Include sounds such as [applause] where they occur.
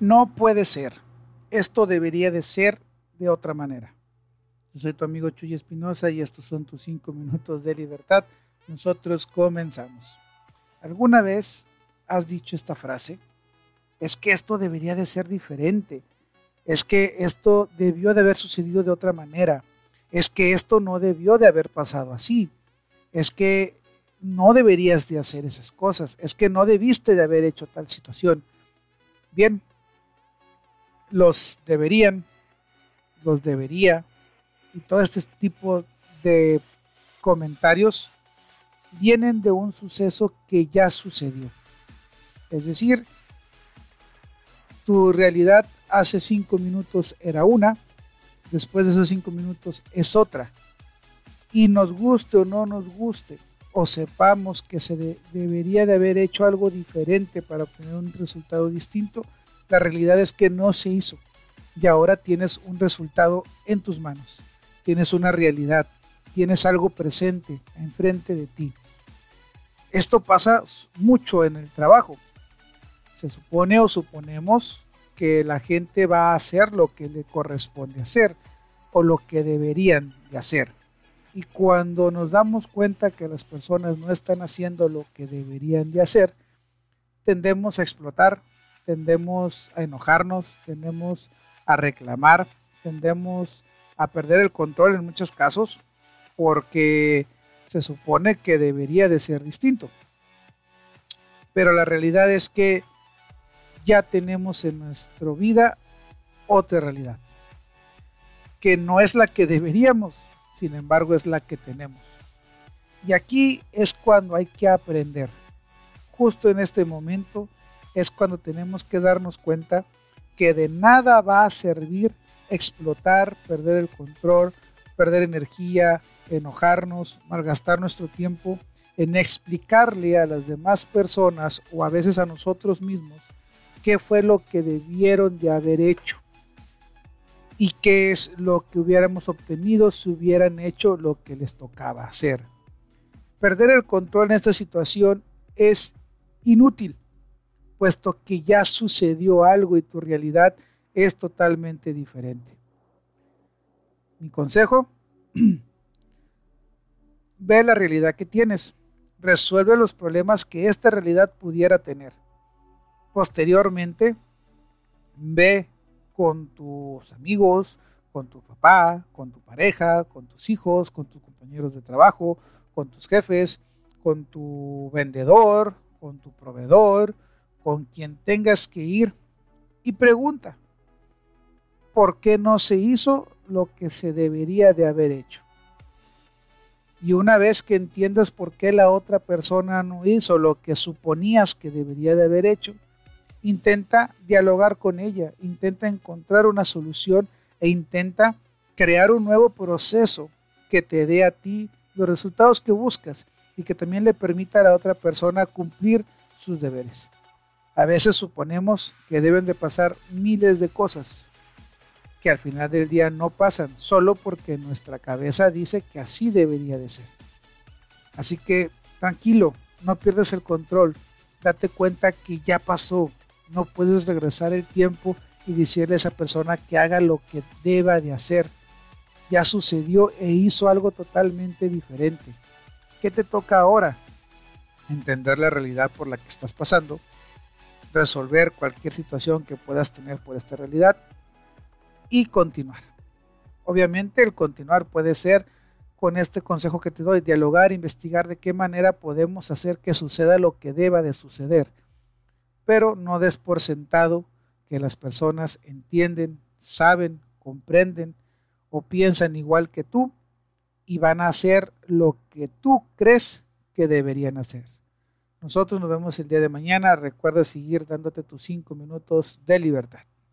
No puede ser. Esto debería de ser de otra manera. Yo soy tu amigo Chuy Espinosa y estos son tus cinco minutos de libertad. Nosotros comenzamos. ¿Alguna vez has dicho esta frase? Es que esto debería de ser diferente. Es que esto debió de haber sucedido de otra manera. Es que esto no debió de haber pasado así. Es que no deberías de hacer esas cosas. Es que no debiste de haber hecho tal situación. Bien, los deberían, los debería, y todo este tipo de comentarios vienen de un suceso que ya sucedió. Es decir, tu realidad hace cinco minutos era una, después de esos cinco minutos es otra. Y nos guste o no nos guste, o sepamos que se debería de haber hecho algo diferente para obtener un resultado distinto, la realidad es que no se hizo y ahora tienes un resultado en tus manos, tienes una realidad, tienes algo presente enfrente de ti. Esto pasa mucho en el trabajo. Se supone o suponemos que la gente va a hacer lo que le corresponde hacer o lo que deberían de hacer. Y cuando nos damos cuenta que las personas no están haciendo lo que deberían de hacer, tendemos a explotar, tendemos a enojarnos, tendemos a reclamar, tendemos a perder el control en muchos casos porque se supone que debería de ser distinto. Pero la realidad es que ya tenemos en nuestra vida otra realidad, que no es la que deberíamos, sin embargo es la que tenemos. Y aquí es cuando hay que aprender. Justo en este momento es cuando tenemos que darnos cuenta que de nada va a servir explotar, perder el control, perder energía, enojarnos, malgastar nuestro tiempo en explicarle a las demás personas o a veces a nosotros mismos qué fue lo que debieron de haber hecho y qué es lo que hubiéramos obtenido si hubieran hecho lo que les tocaba hacer. Perder el control en esta situación es inútil, puesto que ya sucedió algo y tu realidad es totalmente diferente. Mi consejo, [clears throat] ve la realidad que tienes, resuelve los problemas que esta realidad pudiera tener. Posteriormente, ve con tus amigos, con tu papá, con tu pareja, con tus hijos, con tus compañeros de trabajo, con tus jefes, con tu vendedor, con tu proveedor, con quien tengas que ir y pregunta, ¿por qué no se hizo lo que se debería de haber hecho? Y una vez que entiendas por qué la otra persona no hizo lo que suponías que debería de haber hecho, intenta dialogar con ella, intenta encontrar una solución e intenta crear un nuevo proceso que te dé a ti los resultados que buscas y que también le permita a la otra persona cumplir sus deberes. A veces suponemos que deben de pasar miles de cosas que al final del día no pasan, solo porque nuestra cabeza dice que así debería de ser. Así que tranquilo, no pierdas el control, date cuenta que ya pasó, no puedes regresar el tiempo y decirle a esa persona que haga lo que deba de hacer. Ya sucedió e hizo algo totalmente diferente. ¿Qué te toca ahora? Entender la realidad por la que estás pasando, resolver cualquier situación que puedas tener por esta realidad y continuar. Obviamente el continuar puede ser con este consejo que te doy, dialogar, investigar de qué manera podemos hacer que suceda lo que deba de suceder pero no des por sentado que las personas entienden, saben, comprenden o piensan igual que tú y van a hacer lo que tú crees que deberían hacer. Nosotros nos vemos el día de mañana. Recuerda seguir dándote tus cinco minutos de libertad.